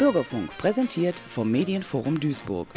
Bürgerfunk präsentiert vom Medienforum Duisburg.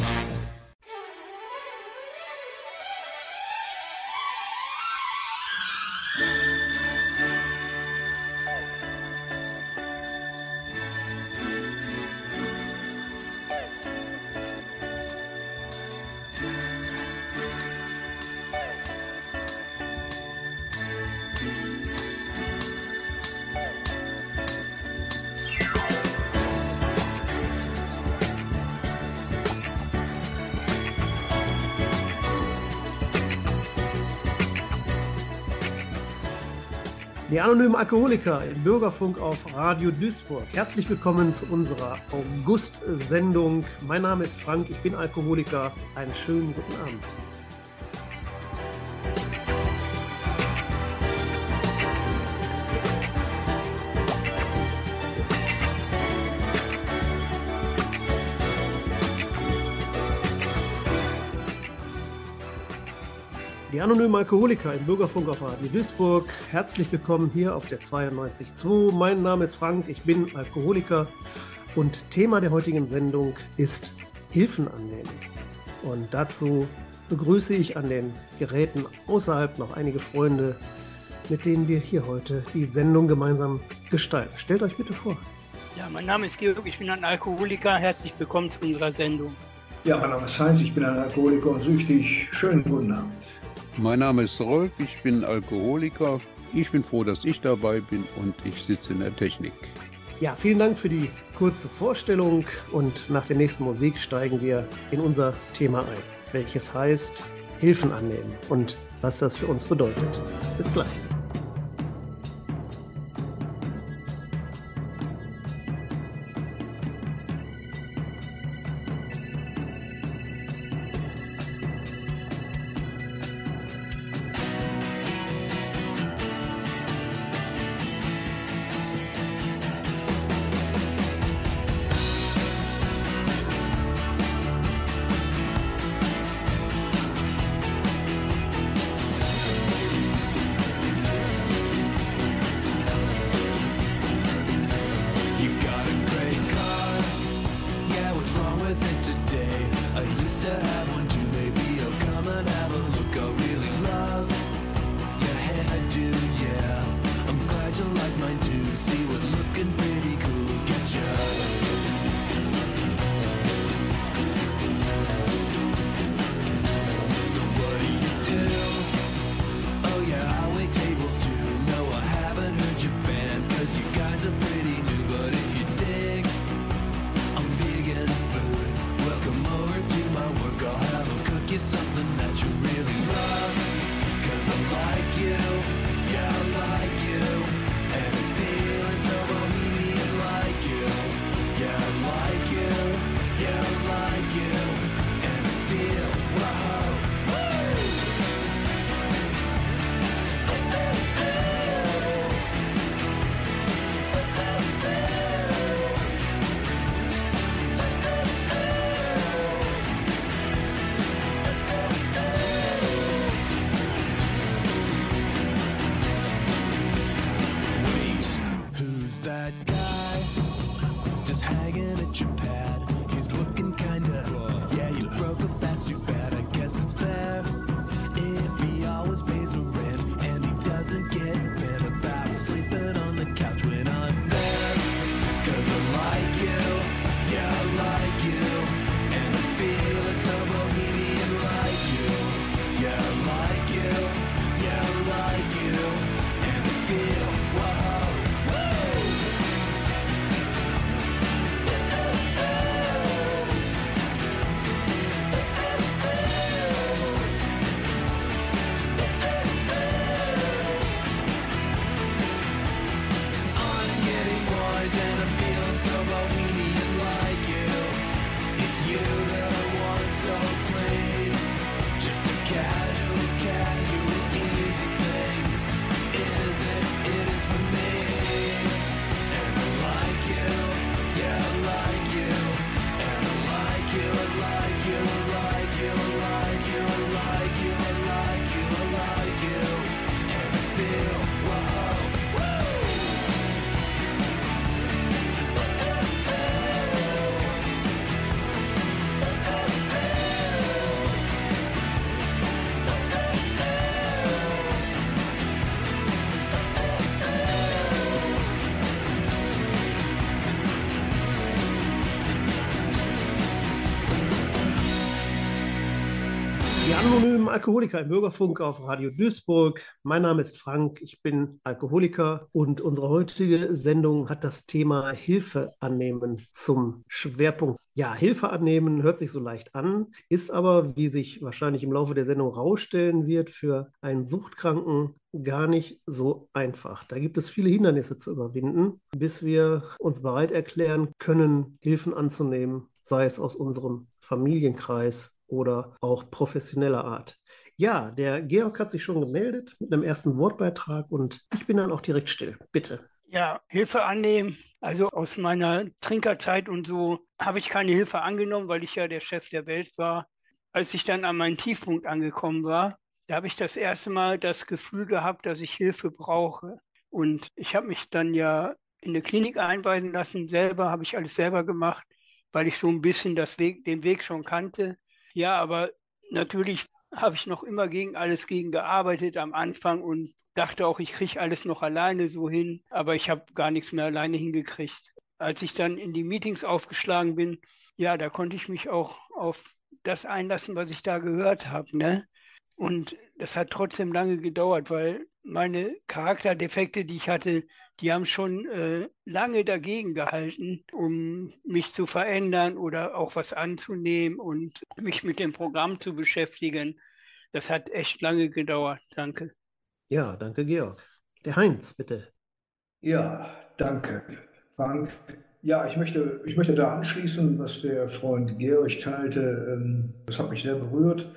Anonymen Alkoholiker im Bürgerfunk auf Radio Duisburg. Herzlich willkommen zu unserer August-Sendung. Mein Name ist Frank, ich bin Alkoholiker. Einen schönen guten Abend. Anonymen Alkoholiker im Bürgerfunk auf Radio Duisburg. Herzlich willkommen hier auf der 92.2. Mein Name ist Frank, ich bin Alkoholiker und Thema der heutigen Sendung ist Hilfen annehmen. Und dazu begrüße ich an den Geräten außerhalb noch einige Freunde, mit denen wir hier heute die Sendung gemeinsam gestalten. Stellt euch bitte vor. Ja, mein Name ist Georg, ich bin ein Alkoholiker. Herzlich willkommen zu unserer Sendung. Ja, mein Name ist Heinz, ich bin ein Alkoholiker und süchtig. Schönen guten Abend. Mein Name ist Rolf, ich bin Alkoholiker. Ich bin froh, dass ich dabei bin und ich sitze in der Technik. Ja, vielen Dank für die kurze Vorstellung und nach der nächsten Musik steigen wir in unser Thema ein, welches heißt Hilfen annehmen und was das für uns bedeutet. Bis gleich. Alkoholiker im Bürgerfunk auf Radio Duisburg. Mein Name ist Frank, ich bin Alkoholiker und unsere heutige Sendung hat das Thema Hilfe annehmen zum Schwerpunkt. Ja, Hilfe annehmen hört sich so leicht an, ist aber, wie sich wahrscheinlich im Laufe der Sendung rausstellen wird, für einen Suchtkranken gar nicht so einfach. Da gibt es viele Hindernisse zu überwinden, bis wir uns bereit erklären können, Hilfen anzunehmen, sei es aus unserem Familienkreis oder auch professioneller Art. Ja, der Georg hat sich schon gemeldet mit einem ersten Wortbeitrag und ich bin dann auch direkt still. Bitte. Ja, Hilfe annehmen. Also aus meiner Trinkerzeit und so habe ich keine Hilfe angenommen, weil ich ja der Chef der Welt war. Als ich dann an meinen Tiefpunkt angekommen war, da habe ich das erste Mal das Gefühl gehabt, dass ich Hilfe brauche. Und ich habe mich dann ja in eine Klinik einweisen lassen, selber, habe ich alles selber gemacht, weil ich so ein bisschen das Weg, den Weg schon kannte. Ja, aber natürlich habe ich noch immer gegen alles gegen gearbeitet am Anfang und dachte auch, ich kriege alles noch alleine so hin, aber ich habe gar nichts mehr alleine hingekriegt. Als ich dann in die Meetings aufgeschlagen bin, ja, da konnte ich mich auch auf das einlassen, was ich da gehört habe. Ne? Und das hat trotzdem lange gedauert, weil meine Charakterdefekte, die ich hatte, die haben schon äh, lange dagegen gehalten, um mich zu verändern oder auch was anzunehmen und mich mit dem Programm zu beschäftigen. Das hat echt lange gedauert. Danke. Ja, danke, Georg. Der Heinz, bitte. Ja, danke, Frank. Ja, ich möchte, ich möchte da anschließen, was der Freund Georg teilte. Ähm, das hat mich sehr berührt.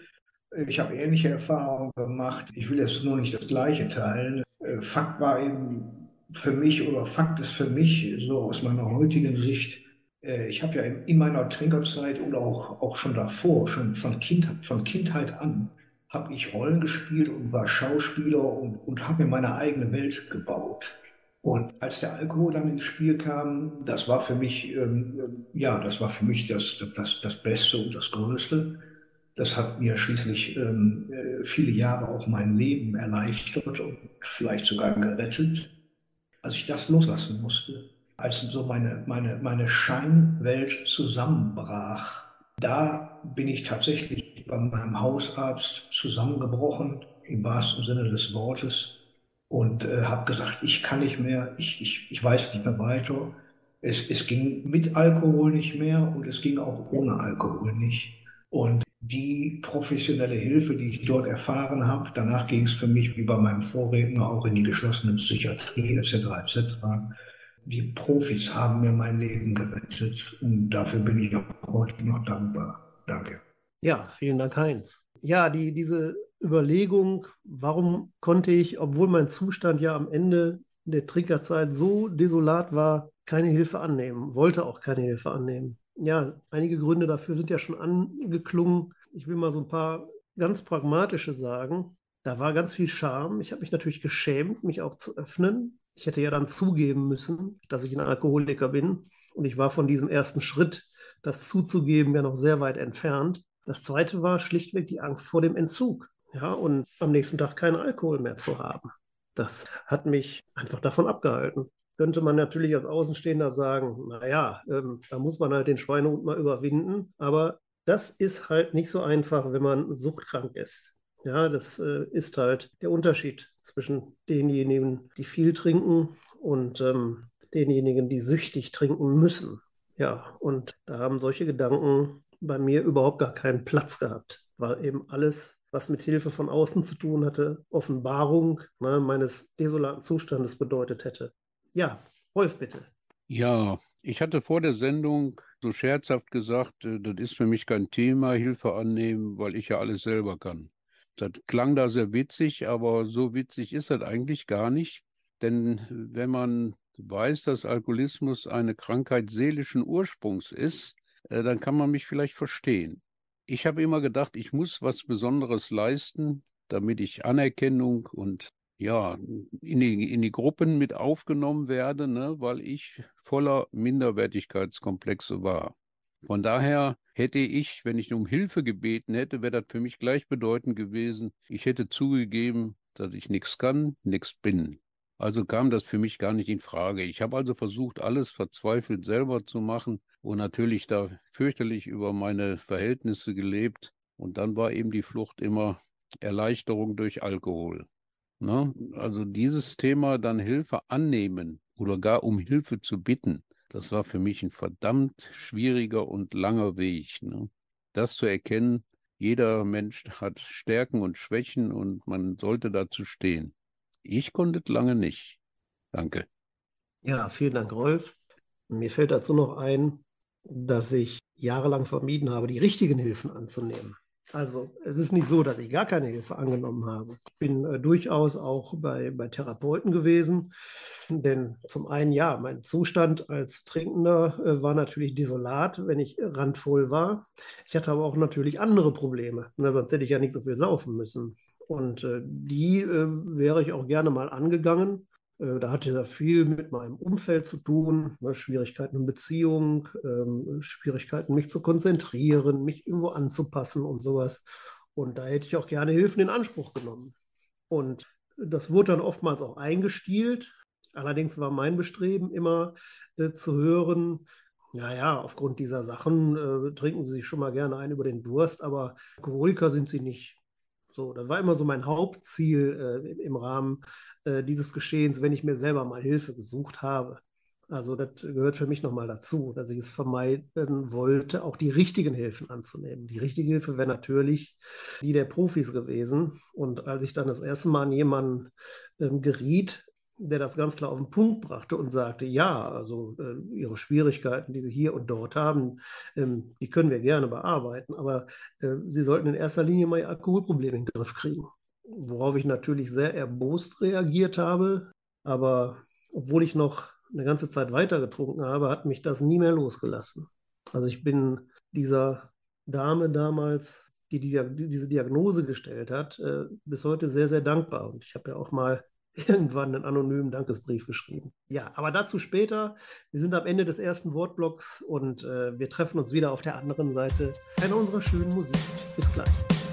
Ich habe ähnliche Erfahrungen gemacht. Ich will jetzt nur nicht das Gleiche teilen. Äh, Fakt war eben für mich oder Fakt ist für mich, so aus meiner heutigen Sicht, äh, ich habe ja in meiner Trinkerzeit oder auch, auch schon davor, schon von, kind, von Kindheit an, habe ich Rollen gespielt und war Schauspieler und, und habe mir meine eigene Welt gebaut. Und als der Alkohol dann ins Spiel kam, das war für mich, ähm, ja, das war für mich das, das, das Beste und das Größte. Das hat mir schließlich ähm, äh, viele Jahre auch mein Leben erleichtert und vielleicht sogar gerettet. Als ich das loslassen musste, als so meine, meine, meine Scheinwelt zusammenbrach, da bin ich tatsächlich bei meinem Hausarzt zusammengebrochen, im wahrsten Sinne des Wortes, und äh, habe gesagt, ich kann nicht mehr, ich, ich, ich weiß nicht mehr weiter. Es, es ging mit Alkohol nicht mehr und es ging auch ohne Alkohol nicht. Und die professionelle Hilfe, die ich dort erfahren habe. Danach ging es für mich wie bei meinem Vorredner auch in die geschlossene Psychiatrie etc. etc. Die Profis haben mir mein Leben gerettet und dafür bin ich auch heute noch dankbar. Danke. Ja, vielen Dank, Heinz. Ja, die, diese Überlegung, warum konnte ich, obwohl mein Zustand ja am Ende der Trinkerzeit so desolat war, keine Hilfe annehmen, wollte auch keine Hilfe annehmen ja, einige Gründe dafür sind ja schon angeklungen. Ich will mal so ein paar ganz pragmatische sagen. Da war ganz viel Scham. Ich habe mich natürlich geschämt, mich auch zu öffnen. Ich hätte ja dann zugeben müssen, dass ich ein Alkoholiker bin. Und ich war von diesem ersten Schritt, das zuzugeben, ja noch sehr weit entfernt. Das zweite war schlichtweg die Angst vor dem Entzug. Ja, und am nächsten Tag keinen Alkohol mehr zu haben. Das hat mich einfach davon abgehalten könnte man natürlich als Außenstehender sagen, naja, ähm, da muss man halt den Schweinehund mal überwinden. Aber das ist halt nicht so einfach, wenn man suchtkrank ist. Ja, das äh, ist halt der Unterschied zwischen denjenigen, die viel trinken und ähm, denjenigen, die süchtig trinken müssen. Ja, und da haben solche Gedanken bei mir überhaupt gar keinen Platz gehabt, weil eben alles, was mit Hilfe von außen zu tun hatte, Offenbarung ne, meines desolaten Zustandes bedeutet hätte. Ja, Wolf, bitte. Ja, ich hatte vor der Sendung so scherzhaft gesagt, äh, das ist für mich kein Thema, Hilfe annehmen, weil ich ja alles selber kann. Das klang da sehr witzig, aber so witzig ist das eigentlich gar nicht. Denn wenn man weiß, dass Alkoholismus eine Krankheit seelischen Ursprungs ist, äh, dann kann man mich vielleicht verstehen. Ich habe immer gedacht, ich muss was Besonderes leisten, damit ich Anerkennung und ja, in die, in die Gruppen mit aufgenommen werde, ne, weil ich voller Minderwertigkeitskomplexe war. Von daher hätte ich, wenn ich um Hilfe gebeten hätte, wäre das für mich gleichbedeutend gewesen. Ich hätte zugegeben, dass ich nichts kann, nichts bin. Also kam das für mich gar nicht in Frage. Ich habe also versucht, alles verzweifelt selber zu machen und natürlich da fürchterlich über meine Verhältnisse gelebt. Und dann war eben die Flucht immer Erleichterung durch Alkohol. Ne? Also dieses Thema dann Hilfe annehmen oder gar um Hilfe zu bitten, das war für mich ein verdammt schwieriger und langer Weg. Ne? Das zu erkennen, jeder Mensch hat Stärken und Schwächen und man sollte dazu stehen. Ich konnte lange nicht. Danke. Ja, vielen Dank, Rolf. Mir fällt dazu noch ein, dass ich jahrelang vermieden habe, die richtigen Hilfen anzunehmen. Also es ist nicht so, dass ich gar keine Hilfe angenommen habe. Ich bin äh, durchaus auch bei, bei Therapeuten gewesen, denn zum einen ja, mein Zustand als Trinkender äh, war natürlich desolat, wenn ich randvoll war. Ich hatte aber auch natürlich andere Probleme, Na, sonst hätte ich ja nicht so viel saufen müssen. Und äh, die äh, wäre ich auch gerne mal angegangen. Äh, da hatte er viel mit meinem Umfeld zu tun, ne, Schwierigkeiten in Beziehung, ähm, Schwierigkeiten, mich zu konzentrieren, mich irgendwo anzupassen und sowas. Und da hätte ich auch gerne Hilfen in Anspruch genommen. Und das wurde dann oftmals auch eingestielt. Allerdings war mein Bestreben immer äh, zu hören, naja, aufgrund dieser Sachen äh, trinken Sie sich schon mal gerne ein über den Durst, aber Alkoholiker sind Sie nicht. So, das war immer so mein Hauptziel äh, im Rahmen äh, dieses Geschehens, wenn ich mir selber mal Hilfe gesucht habe. Also das gehört für mich nochmal dazu, dass ich es vermeiden wollte, auch die richtigen Hilfen anzunehmen. Die richtige Hilfe wäre natürlich die der Profis gewesen. Und als ich dann das erste Mal an jemanden ähm, geriet, der das ganz klar auf den Punkt brachte und sagte, ja, also äh, Ihre Schwierigkeiten, die Sie hier und dort haben, ähm, die können wir gerne bearbeiten, aber äh, Sie sollten in erster Linie mal Ihr Alkoholproblem in den Griff kriegen. Worauf ich natürlich sehr erbost reagiert habe, aber obwohl ich noch eine ganze Zeit weiter getrunken habe, hat mich das nie mehr losgelassen. Also ich bin dieser Dame damals, die, die diese Diagnose gestellt hat, äh, bis heute sehr, sehr dankbar. Und ich habe ja auch mal irgendwann einen anonymen Dankesbrief geschrieben. Ja, aber dazu später. Wir sind am Ende des ersten Wortblocks und äh, wir treffen uns wieder auf der anderen Seite einer unserer schönen Musik. Bis gleich.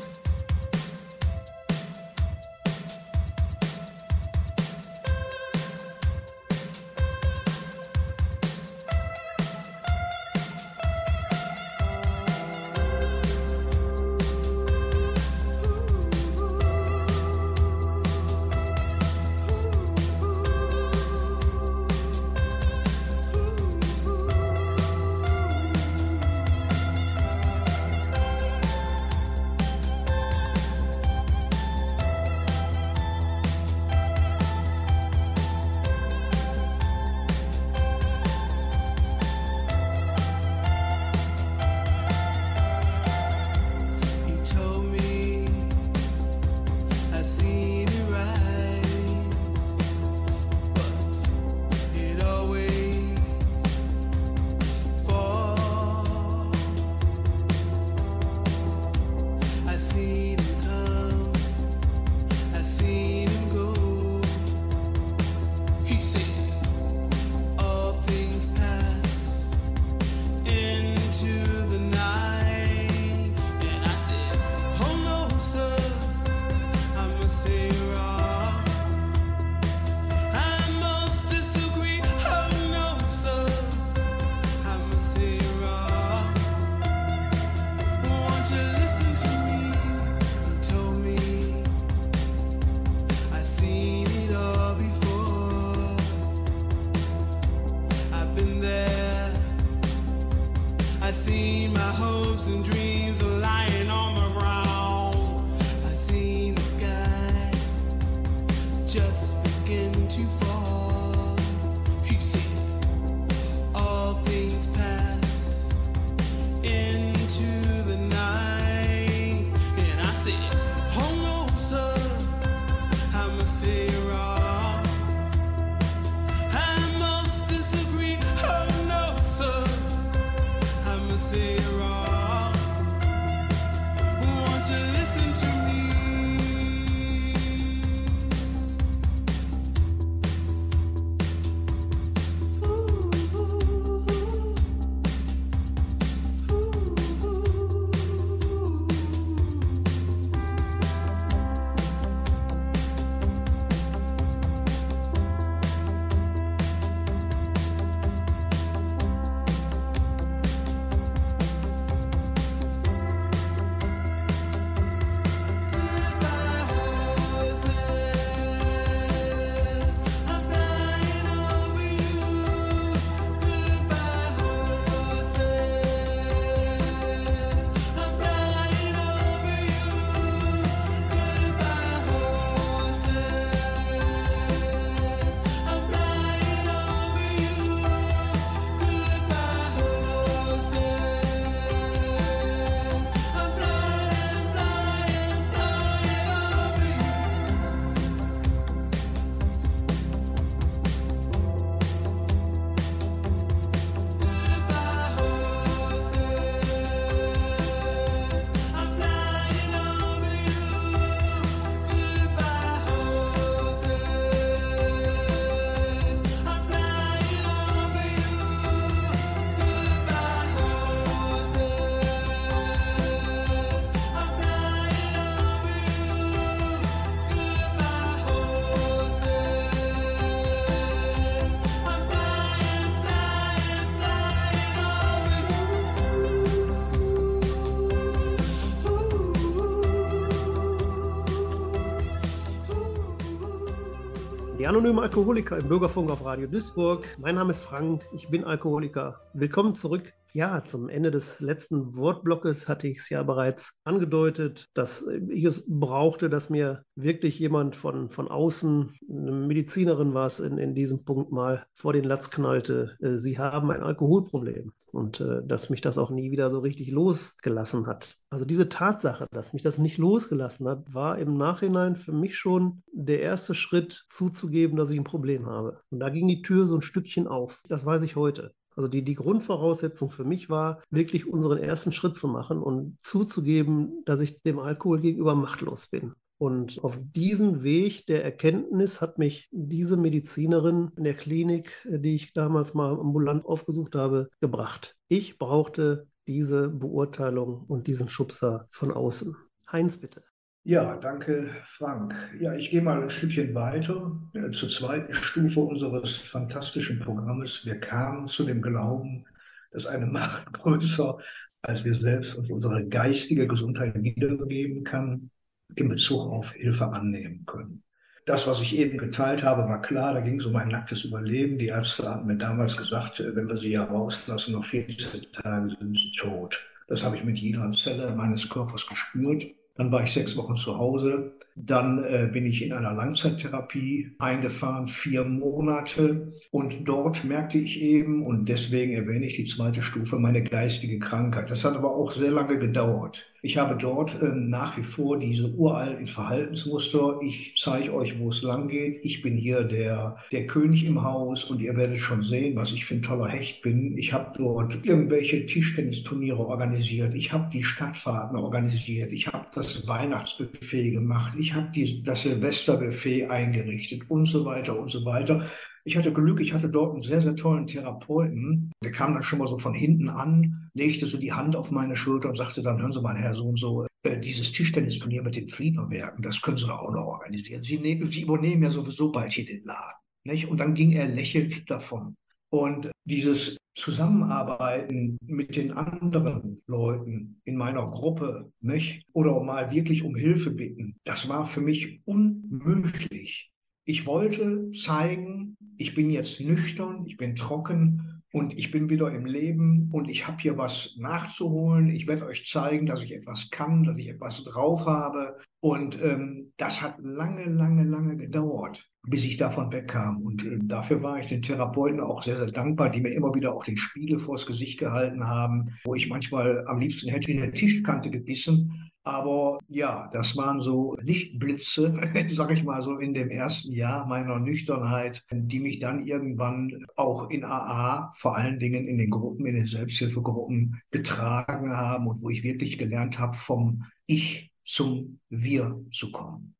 Die anonymen Alkoholiker im Bürgerfunk auf Radio Duisburg. Mein Name ist Frank, ich bin Alkoholiker. Willkommen zurück ja, zum Ende des letzten Wortblockes hatte ich es ja bereits angedeutet, dass ich es brauchte, dass mir wirklich jemand von, von außen, eine Medizinerin war es in, in diesem Punkt mal, vor den Latz knallte, äh, Sie haben ein Alkoholproblem und äh, dass mich das auch nie wieder so richtig losgelassen hat. Also diese Tatsache, dass mich das nicht losgelassen hat, war im Nachhinein für mich schon der erste Schritt zuzugeben, dass ich ein Problem habe. Und da ging die Tür so ein Stückchen auf. Das weiß ich heute. Also die, die Grundvoraussetzung für mich war, wirklich unseren ersten Schritt zu machen und zuzugeben, dass ich dem Alkohol gegenüber machtlos bin. Und auf diesen Weg der Erkenntnis hat mich diese Medizinerin in der Klinik, die ich damals mal ambulant aufgesucht habe, gebracht. Ich brauchte diese Beurteilung und diesen Schubser von außen. Heinz, bitte. Ja, danke, Frank. Ja, ich gehe mal ein Stückchen weiter äh, zur zweiten Stufe unseres fantastischen Programmes. Wir kamen zu dem Glauben, dass eine Macht größer als wir selbst uns unsere geistige Gesundheit wiedergeben kann, in Bezug auf Hilfe annehmen können. Das, was ich eben geteilt habe, war klar, da ging es um ein nacktes Überleben. Die Ärzte hatten mir damals gesagt, äh, wenn wir sie ja rauslassen, noch 14 Tage sind sie tot. Das habe ich mit jeder Zelle meines Körpers gespürt. Dann war ich sechs Wochen zu Hause. Dann äh, bin ich in einer Langzeittherapie eingefahren, vier Monate. Und dort merkte ich eben, und deswegen erwähne ich die zweite Stufe, meine geistige Krankheit. Das hat aber auch sehr lange gedauert. Ich habe dort äh, nach wie vor diese uralten Verhaltensmuster. Ich zeige euch, wo es lang geht. Ich bin hier der, der König im Haus und ihr werdet schon sehen, was ich für ein toller Hecht bin. Ich habe dort irgendwelche Tischtennisturniere organisiert. Ich habe die Stadtfahrten organisiert. Ich habe das Weihnachtsbuffet gemacht. Ich habe das Silvesterbuffet eingerichtet und so weiter und so weiter. Ich hatte Glück, ich hatte dort einen sehr, sehr tollen Therapeuten. Der kam dann schon mal so von hinten an, legte so die Hand auf meine Schulter und sagte dann, hören Sie mal, Herr so und so, äh, dieses Tischtennisturnier mit den Fliegerwerken, das können Sie auch noch organisieren. Sie, ne Sie übernehmen ja sowieso bald hier den Laden. Nicht? Und dann ging er lächelnd davon. Und dieses Zusammenarbeiten mit den anderen Leuten in meiner Gruppe, nicht? Oder mal wirklich um Hilfe bitten, das war für mich unmöglich. Ich wollte zeigen, ich bin jetzt nüchtern, ich bin trocken und ich bin wieder im Leben und ich habe hier was nachzuholen. Ich werde euch zeigen, dass ich etwas kann, dass ich etwas drauf habe. Und ähm, das hat lange, lange, lange gedauert, bis ich davon wegkam. Und äh, dafür war ich den Therapeuten auch sehr, sehr dankbar, die mir immer wieder auch den Spiegel vors Gesicht gehalten haben, wo ich manchmal am liebsten hätte in der Tischkante gebissen aber ja, das waren so Lichtblitze, sag ich mal so, in dem ersten Jahr meiner Nüchternheit, die mich dann irgendwann auch in AA, vor allen Dingen in den Gruppen, in den Selbsthilfegruppen getragen haben und wo ich wirklich gelernt habe, vom Ich zum Wir zu kommen.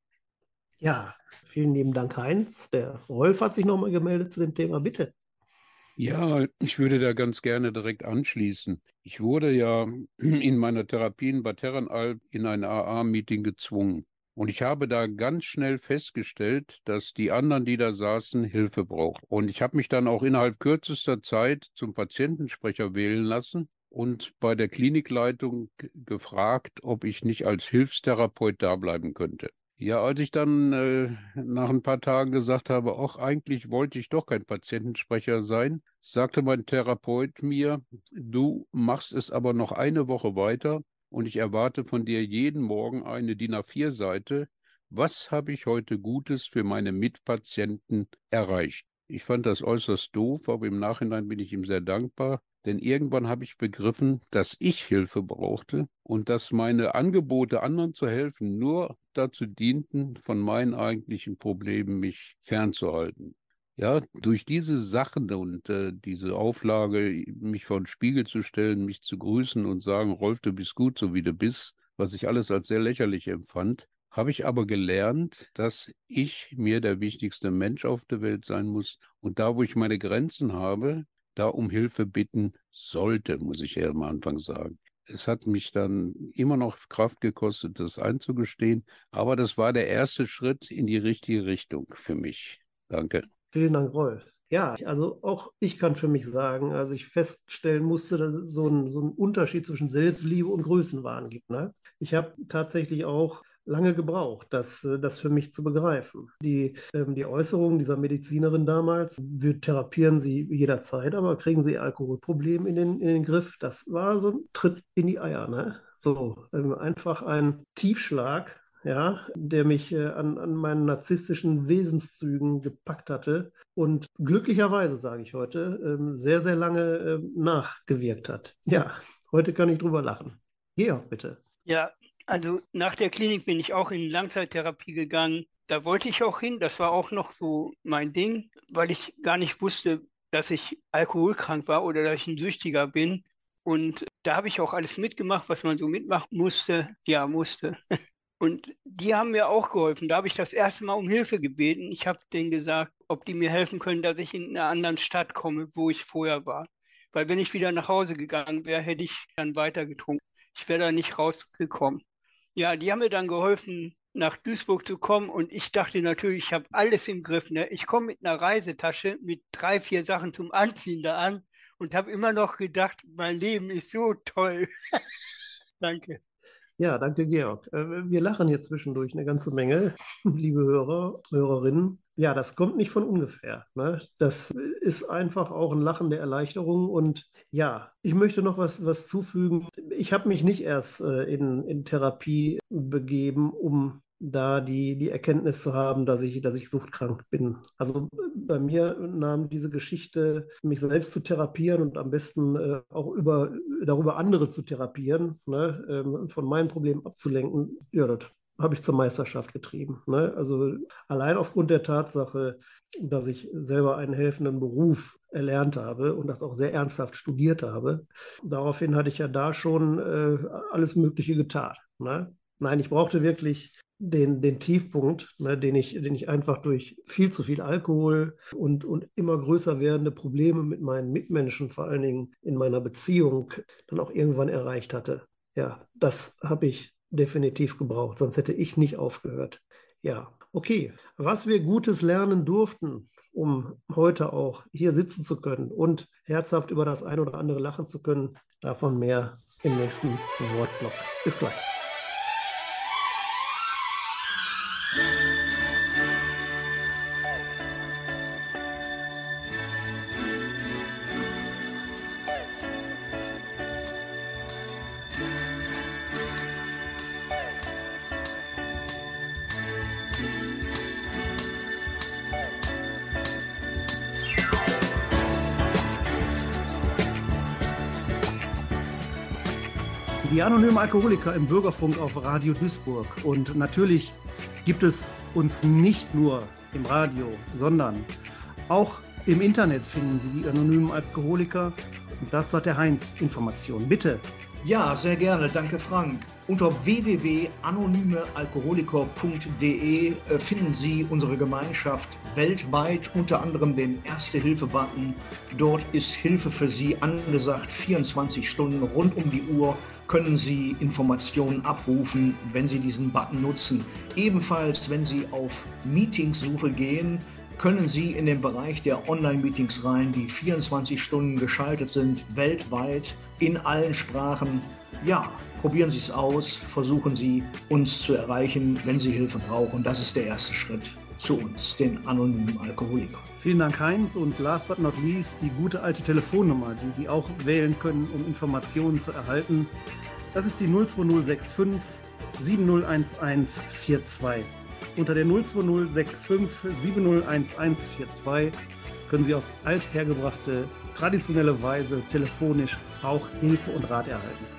Ja, vielen lieben Dank, Heinz. Der Rolf hat sich nochmal gemeldet zu dem Thema. Bitte. Ja, ich würde da ganz gerne direkt anschließen. Ich wurde ja in meiner Therapie in Bad Herrenalb in ein AA-Meeting gezwungen. Und ich habe da ganz schnell festgestellt, dass die anderen, die da saßen, Hilfe brauchen. Und ich habe mich dann auch innerhalb kürzester Zeit zum Patientensprecher wählen lassen und bei der Klinikleitung gefragt, ob ich nicht als Hilfstherapeut da bleiben könnte. Ja, als ich dann äh, nach ein paar Tagen gesagt habe, ach, eigentlich wollte ich doch kein Patientensprecher sein, sagte mein Therapeut mir, du machst es aber noch eine Woche weiter und ich erwarte von dir jeden Morgen eine DIN A4-Seite. Was habe ich heute Gutes für meine Mitpatienten erreicht? Ich fand das äußerst doof, aber im Nachhinein bin ich ihm sehr dankbar, denn irgendwann habe ich begriffen, dass ich Hilfe brauchte und dass meine Angebote, anderen zu helfen, nur dazu dienten, von meinen eigentlichen Problemen mich fernzuhalten. Ja, durch diese Sachen und äh, diese Auflage, mich vor den Spiegel zu stellen, mich zu grüßen und sagen, Rolf, du bist gut, so wie du bist, was ich alles als sehr lächerlich empfand, habe ich aber gelernt, dass ich mir der wichtigste Mensch auf der Welt sein muss und da, wo ich meine Grenzen habe, da um Hilfe bitten sollte, muss ich ja am Anfang sagen. Es hat mich dann immer noch Kraft gekostet, das einzugestehen, aber das war der erste Schritt in die richtige Richtung für mich. Danke. Vielen Dank, Rolf. Ja, also auch ich kann für mich sagen, als ich feststellen musste, dass es so einen, so Unterschied zwischen Selbstliebe und Größenwahn gibt. Ne? Ich habe tatsächlich auch lange gebraucht, das, äh, das für mich zu begreifen. Die, ähm, die Äußerung dieser Medizinerin damals, wir therapieren sie jederzeit, aber kriegen sie Alkoholproblem in den, in den Griff, das war so ein Tritt in die Eier. Ne? So, ähm, einfach ein Tiefschlag, ja, der mich äh, an, an meinen narzisstischen Wesenszügen gepackt hatte und glücklicherweise, sage ich heute, ähm, sehr, sehr lange äh, nachgewirkt hat. Ja, heute kann ich drüber lachen. Georg, bitte. Ja, also nach der Klinik bin ich auch in Langzeittherapie gegangen. Da wollte ich auch hin. Das war auch noch so mein Ding, weil ich gar nicht wusste, dass ich alkoholkrank war oder dass ich ein Süchtiger bin. Und da habe ich auch alles mitgemacht, was man so mitmachen musste. Ja, musste. Und die haben mir auch geholfen. Da habe ich das erste Mal um Hilfe gebeten. Ich habe denen gesagt, ob die mir helfen können, dass ich in einer anderen Stadt komme, wo ich vorher war. Weil wenn ich wieder nach Hause gegangen wäre, hätte ich dann weiter getrunken. Ich wäre da nicht rausgekommen. Ja, die haben mir dann geholfen, nach Duisburg zu kommen und ich dachte natürlich, ich habe alles im Griff. Ne? Ich komme mit einer Reisetasche mit drei, vier Sachen zum Anziehen da an und habe immer noch gedacht, mein Leben ist so toll. danke. Ja, danke, Georg. Äh, wir lachen hier zwischendurch eine ganze Menge, liebe Hörer, Hörerinnen. Ja, das kommt nicht von ungefähr. Ne? Das ist einfach auch ein Lachen der Erleichterung. Und ja, ich möchte noch was, was zufügen. Ich habe mich nicht erst äh, in, in Therapie begeben, um da die, die Erkenntnis zu haben, dass ich, dass ich suchtkrank bin. Also bei mir nahm diese Geschichte, mich selbst zu therapieren und am besten äh, auch über, darüber andere zu therapieren, ne, ähm, von meinen Problemen abzulenken, ja, das habe ich zur Meisterschaft getrieben. Ne? Also allein aufgrund der Tatsache, dass ich selber einen helfenden Beruf erlernt habe und das auch sehr ernsthaft studiert habe. Daraufhin hatte ich ja da schon äh, alles Mögliche getan. Ne? Nein, ich brauchte wirklich den, den Tiefpunkt, ne, den, ich, den ich einfach durch viel zu viel Alkohol und, und immer größer werdende Probleme mit meinen Mitmenschen, vor allen Dingen in meiner Beziehung, dann auch irgendwann erreicht hatte. Ja, das habe ich definitiv gebraucht, sonst hätte ich nicht aufgehört. Ja, okay. Was wir Gutes lernen durften, um heute auch hier sitzen zu können und herzhaft über das ein oder andere lachen zu können, davon mehr im nächsten Wortblock. Bis gleich. Die anonymen Alkoholiker im Bürgerfunk auf Radio Duisburg. Und natürlich gibt es uns nicht nur im Radio, sondern auch im Internet finden Sie die anonymen Alkoholiker. Und dazu hat der Heinz Informationen. Bitte. Ja, sehr gerne. Danke, Frank. Unter www.anonymealkoholiker.de äh, finden Sie unsere Gemeinschaft weltweit, unter anderem den Erste-Hilfe-Button. Dort ist Hilfe für Sie angesagt, 24 Stunden rund um die Uhr können Sie Informationen abrufen, wenn Sie diesen Button nutzen. Ebenfalls, wenn Sie auf Meetingssuche gehen, können Sie in den Bereich der Online-Meetings rein, die 24 Stunden geschaltet sind, weltweit, in allen Sprachen. Ja, probieren Sie es aus, versuchen Sie uns zu erreichen, wenn Sie Hilfe brauchen. Das ist der erste Schritt zu uns, den anonymen Alkoholikern. Vielen Dank, Heinz. Und last but not least die gute alte Telefonnummer, die Sie auch wählen können, um Informationen zu erhalten. Das ist die 02065 701142. Unter der 02065 701142 können Sie auf althergebrachte, traditionelle Weise telefonisch auch Hilfe und Rat erhalten.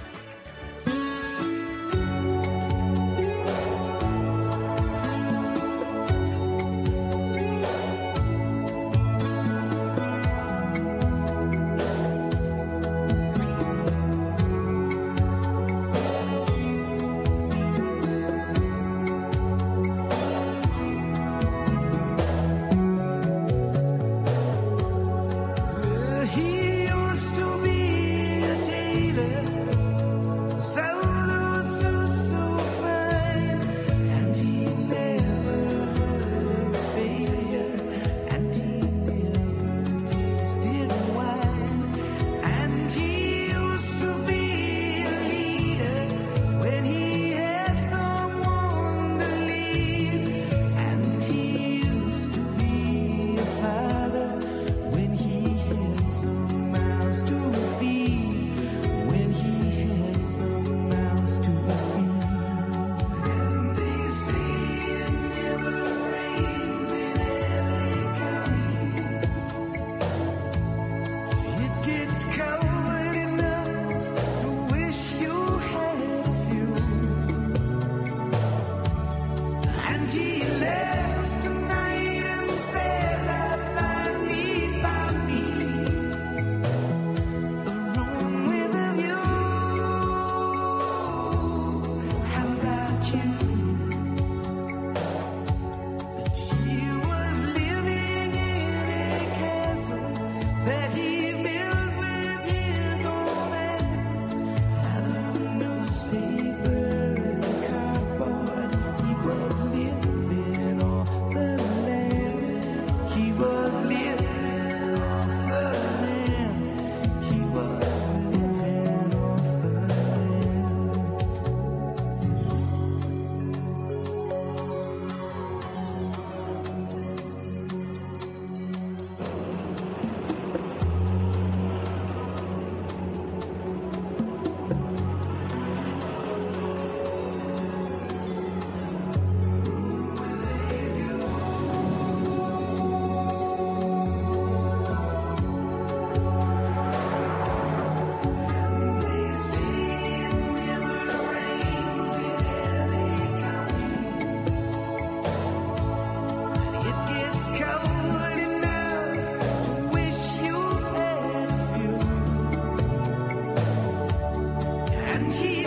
tears.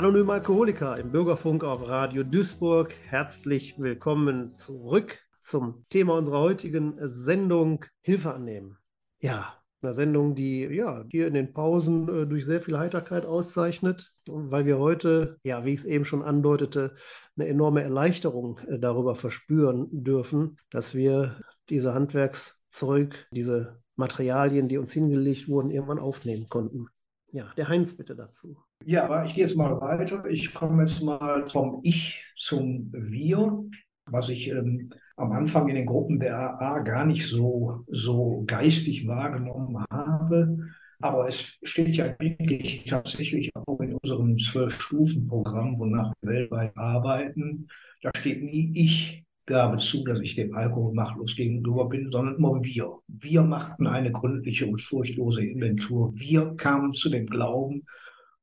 Anonymen Alkoholiker im Bürgerfunk auf Radio Duisburg. Herzlich willkommen zurück zum Thema unserer heutigen Sendung Hilfe annehmen. Ja, eine Sendung, die ja hier in den Pausen äh, durch sehr viel Heiterkeit auszeichnet, weil wir heute, ja, wie ich es eben schon andeutete, eine enorme Erleichterung äh, darüber verspüren dürfen, dass wir diese Handwerkszeug, diese Materialien, die uns hingelegt wurden, irgendwann aufnehmen konnten. Ja, der Heinz bitte dazu. Ja, aber ich gehe jetzt mal weiter. Ich komme jetzt mal vom Ich zum Wir, was ich ähm, am Anfang in den Gruppen der AA gar nicht so, so geistig wahrgenommen habe. Aber es steht ja wirklich tatsächlich auch in unserem Zwölf-Stufen-Programm, wonach wir weltweit arbeiten. Da steht nie ich gabe zu, dass ich dem Alkohol machtlos gegenüber bin, sondern immer wir. Wir machten eine gründliche und furchtlose Inventur. Wir kamen zu dem Glauben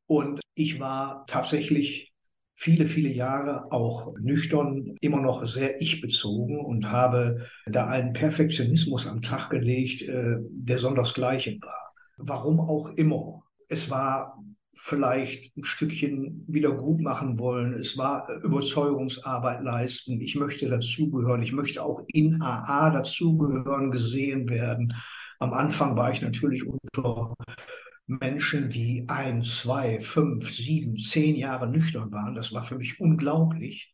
und ich war tatsächlich viele, viele Jahre auch nüchtern, immer noch sehr ich-bezogen und habe da einen Perfektionismus am Tag gelegt, äh, der sondersgleichen war. Warum auch immer. Es war vielleicht ein Stückchen wieder gut machen wollen. Es war Überzeugungsarbeit leisten. Ich möchte dazugehören. Ich möchte auch in AA dazugehören, gesehen werden. Am Anfang war ich natürlich unter Menschen, die ein, zwei, fünf, sieben, zehn Jahre nüchtern waren. Das war für mich unglaublich.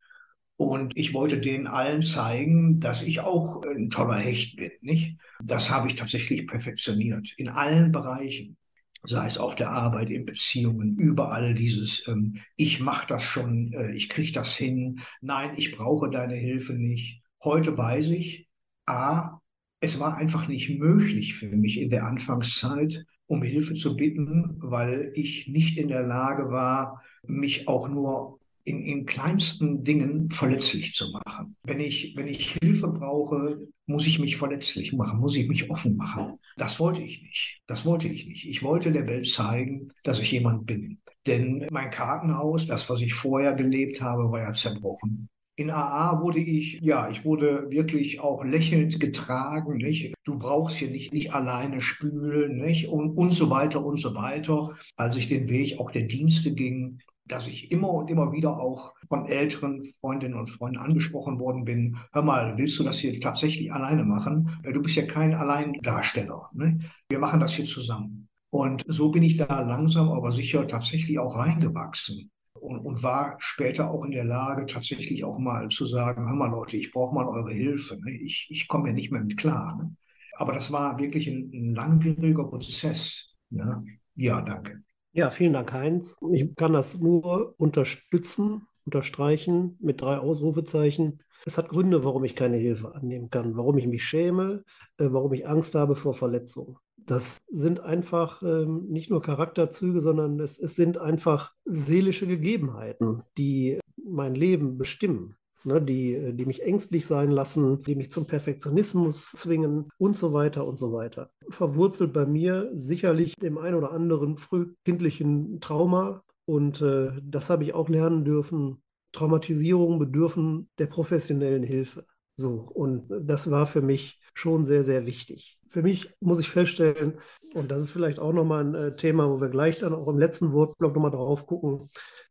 Und ich wollte denen allen zeigen, dass ich auch ein toller Hecht bin, nicht? Das habe ich tatsächlich perfektioniert. In allen Bereichen. Sei es auf der Arbeit, in Beziehungen, überall dieses, ähm, ich mache das schon, äh, ich kriege das hin, nein, ich brauche deine Hilfe nicht. Heute weiß ich, a, es war einfach nicht möglich für mich in der Anfangszeit, um Hilfe zu bitten, weil ich nicht in der Lage war, mich auch nur in, in kleinsten Dingen verletzlich zu machen. Wenn ich, wenn ich Hilfe brauche, muss ich mich verletzlich machen, muss ich mich offen machen. Das wollte ich nicht. Das wollte ich nicht. Ich wollte der Welt zeigen, dass ich jemand bin. Denn mein Kartenhaus, das, was ich vorher gelebt habe, war ja zerbrochen. In AA wurde ich, ja, ich wurde wirklich auch lächelnd getragen, nicht? Du brauchst hier nicht, nicht alleine spülen, nicht? Und, und so weiter und so weiter. Als ich den Weg auch der Dienste ging, dass ich immer und immer wieder auch von älteren Freundinnen und Freunden angesprochen worden bin, hör mal, willst du das hier tatsächlich alleine machen? Du bist ja kein Alleindarsteller. Ne? Wir machen das hier zusammen. Und so bin ich da langsam, aber sicher tatsächlich auch reingewachsen und, und, war später auch in der Lage, tatsächlich auch mal zu sagen, hör mal Leute, ich brauche mal eure Hilfe. Ne? Ich, ich komme ja nicht mehr mit klar. Ne? Aber das war wirklich ein, ein langwieriger Prozess. Ne? Ja, danke. Ja, vielen Dank, Heinz. Ich kann das nur unterstützen, unterstreichen mit drei Ausrufezeichen. Es hat Gründe, warum ich keine Hilfe annehmen kann, warum ich mich schäme, äh, warum ich Angst habe vor Verletzungen. Das sind einfach ähm, nicht nur Charakterzüge, sondern es, es sind einfach seelische Gegebenheiten, die mein Leben bestimmen. Ne, die, die mich ängstlich sein lassen, die mich zum Perfektionismus zwingen und so weiter und so weiter. Verwurzelt bei mir sicherlich dem ein oder anderen frühkindlichen Trauma und äh, das habe ich auch lernen dürfen. Traumatisierungen bedürfen der professionellen Hilfe. So, und das war für mich schon sehr, sehr wichtig. Für mich muss ich feststellen, und das ist vielleicht auch nochmal ein äh, Thema, wo wir gleich dann auch im letzten Wortblock nochmal drauf gucken.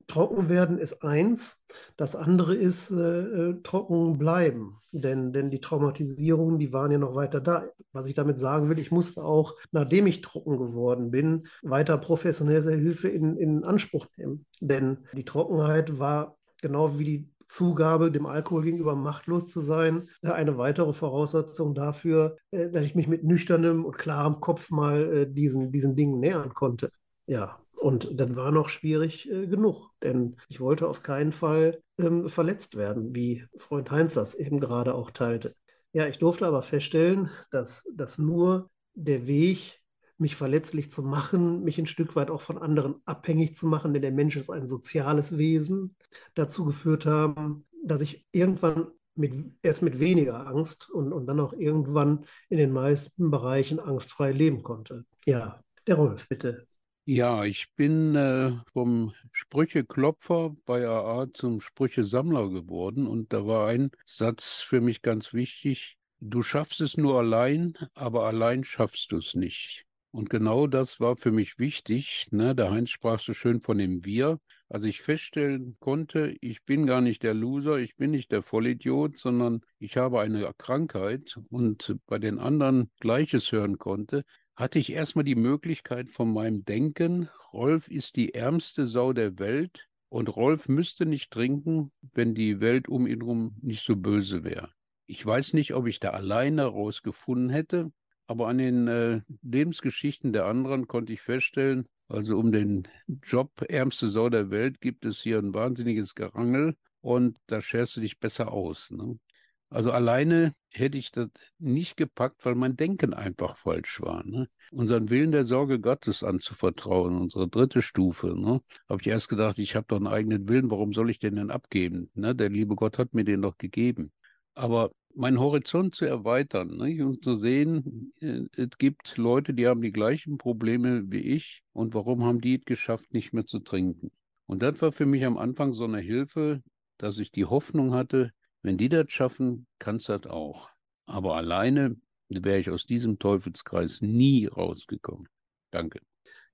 Trocken werden ist eins, das andere ist äh, äh, trocken bleiben, denn, denn die Traumatisierungen, die waren ja noch weiter da. Was ich damit sagen will, ich musste auch, nachdem ich trocken geworden bin, weiter professionelle Hilfe in, in Anspruch nehmen, denn die Trockenheit war genau wie die Zugabe, dem Alkohol gegenüber machtlos zu sein, eine weitere Voraussetzung dafür, äh, dass ich mich mit nüchternem und klarem Kopf mal äh, diesen, diesen Dingen nähern konnte. Ja, und das war noch schwierig äh, genug, denn ich wollte auf keinen Fall ähm, verletzt werden, wie Freund Heinz das eben gerade auch teilte. Ja, ich durfte aber feststellen, dass, dass nur der Weg mich verletzlich zu machen, mich ein Stück weit auch von anderen abhängig zu machen, denn der Mensch ist ein soziales Wesen, dazu geführt haben, dass ich irgendwann mit, erst mit weniger Angst und, und dann auch irgendwann in den meisten Bereichen angstfrei leben konnte. Ja, der Rolf, bitte. Ja, ich bin äh, vom Sprücheklopfer bei AA zum Sprüchesammler geworden und da war ein Satz für mich ganz wichtig. Du schaffst es nur allein, aber allein schaffst du es nicht. Und genau das war für mich wichtig. Ne? Der Heinz sprach so schön von dem Wir. als ich feststellen konnte, ich bin gar nicht der Loser, ich bin nicht der Vollidiot, sondern ich habe eine Krankheit und bei den anderen Gleiches hören konnte, hatte ich erstmal die Möglichkeit von meinem Denken, Rolf ist die ärmste Sau der Welt und Rolf müsste nicht trinken, wenn die Welt um ihn herum nicht so böse wäre. Ich weiß nicht, ob ich da alleine rausgefunden hätte, aber an den äh, Lebensgeschichten der anderen konnte ich feststellen, also um den Job ärmste Sau der Welt gibt es hier ein wahnsinniges Gerangel und da scherst du dich besser aus. Ne? Also alleine hätte ich das nicht gepackt, weil mein Denken einfach falsch war. Ne? Unseren Willen der Sorge Gottes anzuvertrauen, unsere dritte Stufe. Ne? Habe ich erst gedacht, ich habe doch einen eigenen Willen, warum soll ich den denn abgeben? Ne? Der liebe Gott hat mir den doch gegeben. Aber meinen Horizont zu erweitern ne? und zu sehen, äh, es gibt Leute, die haben die gleichen Probleme wie ich und warum haben die es geschafft, nicht mehr zu trinken? Und das war für mich am Anfang so eine Hilfe, dass ich die Hoffnung hatte, wenn die das schaffen, kannst das auch. Aber alleine wäre ich aus diesem Teufelskreis nie rausgekommen. Danke.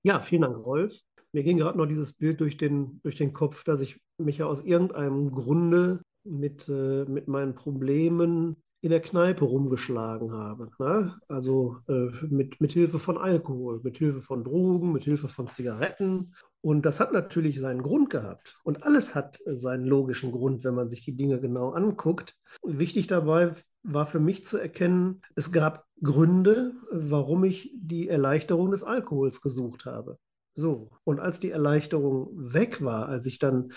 Ja, vielen Dank, Rolf. Mir ging gerade noch dieses Bild durch den, durch den Kopf, dass ich mich ja aus irgendeinem Grunde mit, äh, mit meinen Problemen in der Kneipe rumgeschlagen habe. Ne? Also äh, mit, mit Hilfe von Alkohol, mit Hilfe von Drogen, mit Hilfe von Zigaretten. Und das hat natürlich seinen Grund gehabt. Und alles hat seinen logischen Grund, wenn man sich die Dinge genau anguckt. Wichtig dabei war für mich zu erkennen, es gab Gründe, warum ich die Erleichterung des Alkohols gesucht habe. So, und als die Erleichterung weg war, als ich dann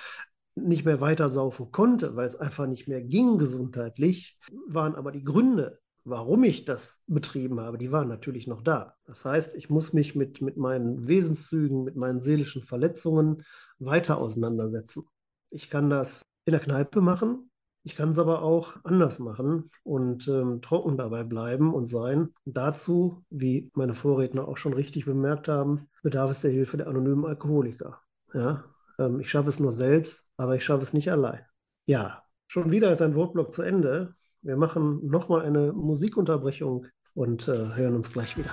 nicht mehr weiter saufen konnte, weil es einfach nicht mehr ging gesundheitlich, waren aber die Gründe, warum ich das betrieben habe, die waren natürlich noch da. Das heißt, ich muss mich mit, mit meinen Wesenszügen, mit meinen seelischen Verletzungen weiter auseinandersetzen. Ich kann das in der Kneipe machen, ich kann es aber auch anders machen und ähm, trocken dabei bleiben und sein. Dazu, wie meine Vorredner auch schon richtig bemerkt haben, bedarf es der Hilfe der anonymen Alkoholiker. Ja, ähm, ich schaffe es nur selbst, aber ich schaffe es nicht allein. Ja, schon wieder ist ein Wortblock zu Ende. Wir machen nochmal eine Musikunterbrechung und äh, hören uns gleich wieder.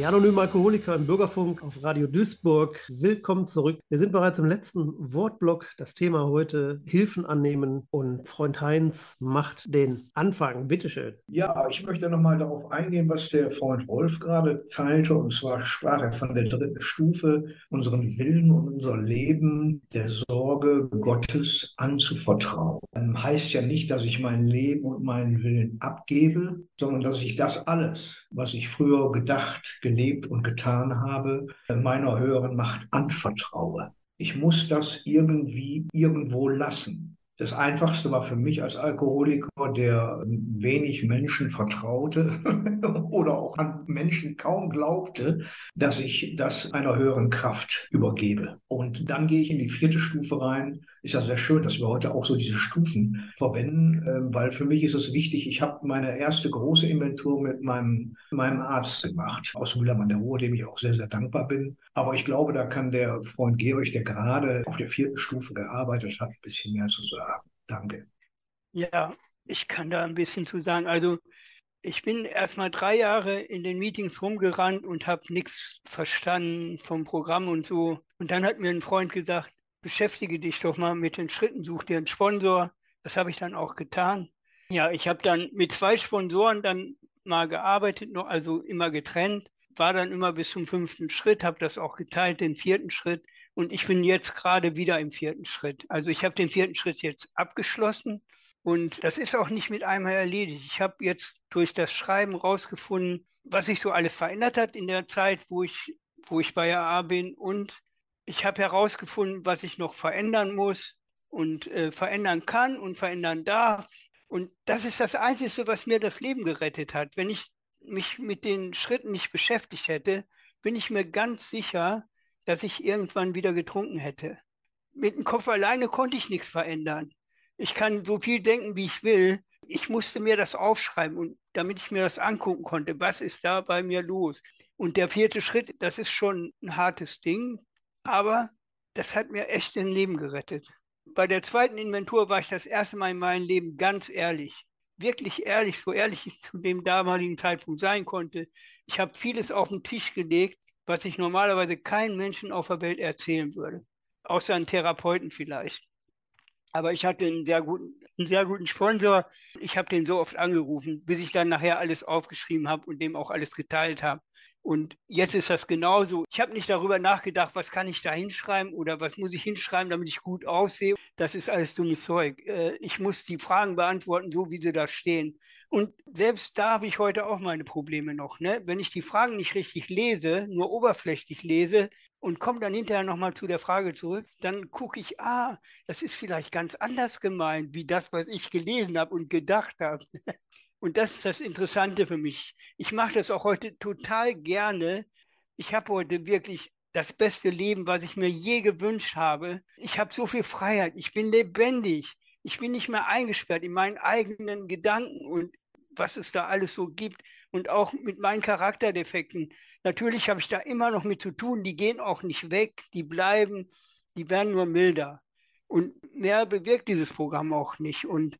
Die anonymen Alkoholiker im Bürgerfunk auf Radio Duisburg. Willkommen zurück. Wir sind bereits im letzten Wortblock. Das Thema heute Hilfen annehmen und Freund Heinz macht den Anfang. Bitte schön. Ja, ich möchte nochmal darauf eingehen, was der Freund Rolf gerade teilte. Und zwar sprach er von der dritten Stufe, unseren Willen und unser Leben der Sorge Gottes anzuvertrauen. Das heißt ja nicht, dass ich mein Leben und meinen Willen abgebe, sondern dass ich das alles, was ich früher gedacht, gelebt und getan habe, meiner höheren Macht anvertraue. Ich muss das irgendwie irgendwo lassen. Das Einfachste war für mich als Alkoholiker, der wenig Menschen vertraute oder auch an Menschen kaum glaubte, dass ich das einer höheren Kraft übergebe. Und dann gehe ich in die vierte Stufe rein. Ist ja sehr schön, dass wir heute auch so diese Stufen verwenden, ähm, weil für mich ist es wichtig, ich habe meine erste große Inventur mit meinem, meinem Arzt gemacht, aus Müllermann der Ruhr, dem ich auch sehr, sehr dankbar bin. Aber ich glaube, da kann der Freund Georg, der gerade auf der vierten Stufe gearbeitet hat, ein bisschen mehr zu sagen. Danke. Ja, ich kann da ein bisschen zu sagen. Also ich bin erst mal drei Jahre in den Meetings rumgerannt und habe nichts verstanden vom Programm und so. Und dann hat mir ein Freund gesagt, beschäftige dich doch mal mit den Schritten, such dir einen Sponsor. Das habe ich dann auch getan. Ja, ich habe dann mit zwei Sponsoren dann mal gearbeitet, also immer getrennt war dann immer bis zum fünften Schritt, habe das auch geteilt, den vierten Schritt. Und ich bin jetzt gerade wieder im vierten Schritt. Also ich habe den vierten Schritt jetzt abgeschlossen. Und das ist auch nicht mit einmal erledigt. Ich habe jetzt durch das Schreiben rausgefunden, was sich so alles verändert hat in der Zeit, wo ich, wo ich bei AA bin. Und ich habe herausgefunden, was ich noch verändern muss und äh, verändern kann und verändern darf. Und das ist das Einzige, was mir das Leben gerettet hat. Wenn ich mich mit den Schritten nicht beschäftigt hätte, bin ich mir ganz sicher, dass ich irgendwann wieder getrunken hätte. Mit dem Kopf alleine konnte ich nichts verändern. Ich kann so viel denken, wie ich will. Ich musste mir das aufschreiben und damit ich mir das angucken konnte, was ist da bei mir los. Und der vierte Schritt, das ist schon ein hartes Ding, aber das hat mir echt ein Leben gerettet. Bei der zweiten Inventur war ich das erste Mal in meinem Leben ganz ehrlich wirklich ehrlich, so ehrlich ich zu dem damaligen Zeitpunkt sein konnte. Ich habe vieles auf den Tisch gelegt, was ich normalerweise keinem Menschen auf der Welt erzählen würde. Außer einen Therapeuten vielleicht. Aber ich hatte einen sehr guten, einen sehr guten Sponsor. Ich habe den so oft angerufen, bis ich dann nachher alles aufgeschrieben habe und dem auch alles geteilt habe. Und jetzt ist das genauso. Ich habe nicht darüber nachgedacht, was kann ich da hinschreiben oder was muss ich hinschreiben, damit ich gut aussehe. Das ist alles dummes Zeug. Äh, ich muss die Fragen beantworten, so wie sie da stehen. Und selbst da habe ich heute auch meine Probleme noch. Ne? Wenn ich die Fragen nicht richtig lese, nur oberflächlich lese und komme dann hinterher nochmal zu der Frage zurück, dann gucke ich, ah, das ist vielleicht ganz anders gemeint, wie das, was ich gelesen habe und gedacht habe. Und das ist das Interessante für mich. Ich mache das auch heute total gerne. Ich habe heute wirklich das beste Leben, was ich mir je gewünscht habe. Ich habe so viel Freiheit. Ich bin lebendig. Ich bin nicht mehr eingesperrt in meinen eigenen Gedanken und was es da alles so gibt und auch mit meinen Charakterdefekten. Natürlich habe ich da immer noch mit zu tun. Die gehen auch nicht weg. Die bleiben. Die werden nur milder. Und mehr bewirkt dieses Programm auch nicht. Und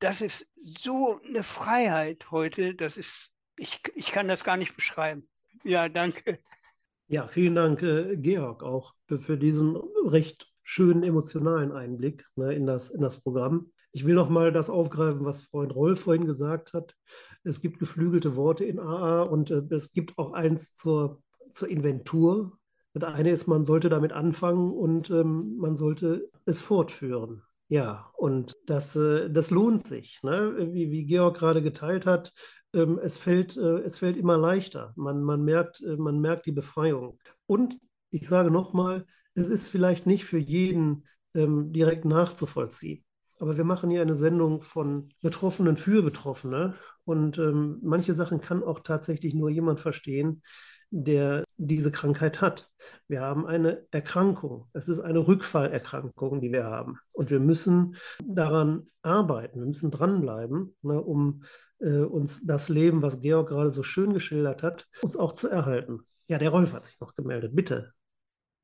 das ist so eine Freiheit heute, das ist, ich, ich kann das gar nicht beschreiben. Ja, danke. Ja, vielen Dank, äh, Georg, auch für, diesen recht schönen emotionalen Einblick ne, in, das, in das Programm. Ich will noch mal das aufgreifen, was Freund Rolf vorhin gesagt hat. Es gibt geflügelte Worte in AA und äh, es gibt auch eins zur, zur Inventur. Das eine ist, man sollte damit anfangen und ähm, man sollte es fortführen. Ja, und das, äh, das lohnt sich, ne? wie, wie Georg gerade geteilt hat. Ähm, es, fällt, äh, es fällt immer leichter. Man, man, merkt, äh, man merkt die Befreiung. Und ich sage nochmal, es ist vielleicht nicht für jeden ähm, direkt nachzuvollziehen. Aber wir machen hier eine Sendung von Betroffenen für Betroffene. Und ähm, manche Sachen kann auch tatsächlich nur jemand verstehen, der diese Krankheit hat. Wir haben eine Erkrankung. Es ist eine Rückfallerkrankung, die wir haben. Und wir müssen daran arbeiten, wir müssen dranbleiben, ne, um äh, uns das Leben, was Georg gerade so schön geschildert hat, uns auch zu erhalten. Ja, der Rolf hat sich noch gemeldet. Bitte.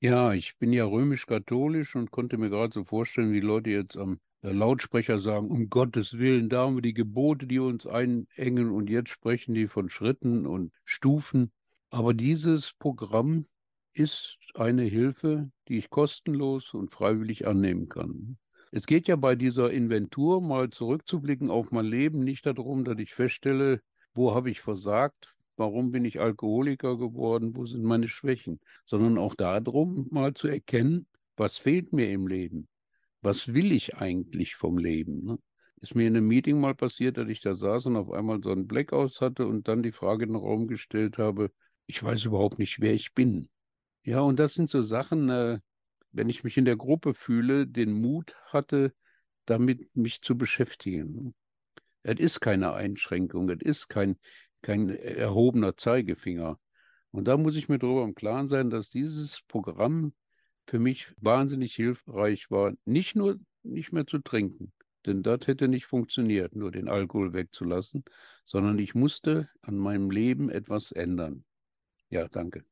Ja, ich bin ja römisch-katholisch und konnte mir gerade so vorstellen, wie Leute jetzt am äh, Lautsprecher sagen, um Gottes Willen, da haben wir die Gebote, die uns einengen und jetzt sprechen die von Schritten und Stufen. Aber dieses Programm ist eine Hilfe, die ich kostenlos und freiwillig annehmen kann. Es geht ja bei dieser Inventur mal zurückzublicken auf mein Leben nicht darum, dass ich feststelle, wo habe ich versagt, warum bin ich Alkoholiker geworden, wo sind meine Schwächen, sondern auch darum, mal zu erkennen, was fehlt mir im Leben, was will ich eigentlich vom Leben. Ne? Ist mir in einem Meeting mal passiert, dass ich da saß und auf einmal so einen Blackout hatte und dann die Frage in den Raum gestellt habe, ich weiß überhaupt nicht, wer ich bin. Ja, und das sind so Sachen, äh, wenn ich mich in der Gruppe fühle, den Mut hatte, damit mich zu beschäftigen. Es ist keine Einschränkung, es ist kein, kein erhobener Zeigefinger. Und da muss ich mir darüber im Klaren sein, dass dieses Programm für mich wahnsinnig hilfreich war, nicht nur nicht mehr zu trinken, denn das hätte nicht funktioniert, nur den Alkohol wegzulassen, sondern ich musste an meinem Leben etwas ändern. Ja, danke.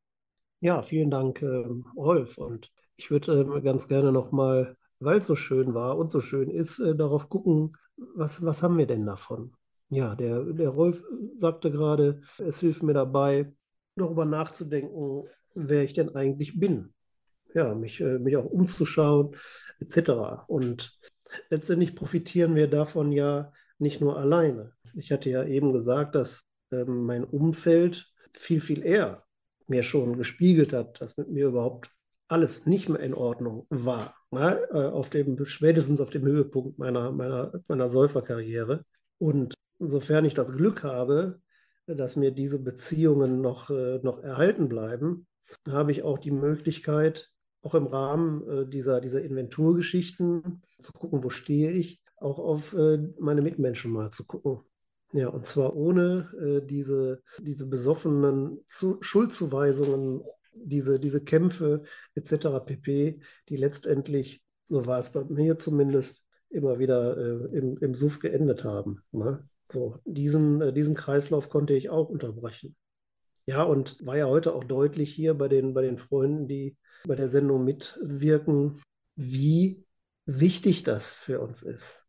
Ja, vielen Dank, äh, Rolf. Und ich würde äh, ganz gerne nochmal, weil es so schön war und so schön ist, äh, darauf gucken, was, was haben wir denn davon? Ja, der, der Rolf sagte gerade, es hilft mir dabei, darüber nachzudenken, wer ich denn eigentlich bin. Ja, mich, äh, mich auch umzuschauen, etc. Und letztendlich profitieren wir davon ja nicht nur alleine. Ich hatte ja eben gesagt, dass ähm, mein Umfeld viel, viel eher mir schon gespiegelt hat, dass mit mir überhaupt alles nicht mehr in Ordnung war. Ne? Äh, auf dem, spätestens auf dem Höhepunkt meiner, meiner, meiner Säuferkarriere. Und sofern ich das Glück habe, dass mir diese Beziehungen noch, äh, noch erhalten bleiben, habe ich auch die Möglichkeit, auch im Rahmen äh, dieser, dieser Inventurgeschichten zu gucken, wo stehe ich, auch auf meine Mitmenschen mal zu gucken. Ja, und zwar ohne diese, diese besoffenen zu Schuldzuweisungen diese, diese Kämpfe etc. pp., die letztendlich, so war es bei mir zumindest, immer wieder äh, im, im Suff geendet haben. Ne? So, diesen, äh, diesen Kreislauf konnte ich auch unterbrechen. Ja, und war ja heute auch deutlich hier bei den, bei den Freunden, die bei der Sendung mitwirken, wie wichtig das für uns ist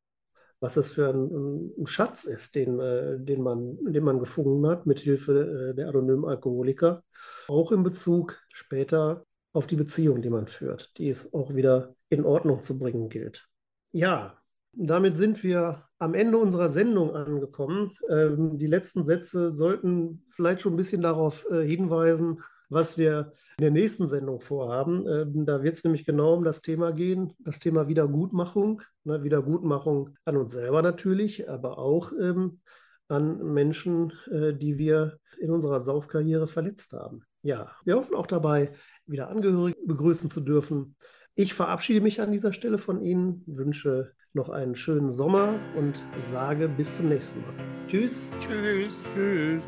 was es für ein, ein Schatz ist, den, äh, den, man, den man gefunden hat mit Hilfe äh, der anonymen Alkoholiker, auch in Bezug später auf die Beziehung, die man führt, die es auch wieder in Ordnung zu bringen gilt. Ja, damit sind wir am Ende unserer Sendung angekommen. Ähm, die letzten Sätze sollten vielleicht schon ein bisschen darauf äh, hinweisen, was wir in der nächsten Sendung vorhaben. Ähm, da wird es nämlich genau um das Thema gehen, das Thema Wiedergutmachung. Ne, Wiedergutmachung an uns selber natürlich, aber auch ähm, an Menschen, äh, die wir in unserer Saufkarriere verletzt haben. Ja, wir hoffen auch dabei, wieder Angehörige begrüßen zu dürfen. Ich verabschiede mich an dieser Stelle von Ihnen, wünsche noch einen schönen Sommer und sage bis zum nächsten Mal. Tschüss. Tschüss. Tschüss.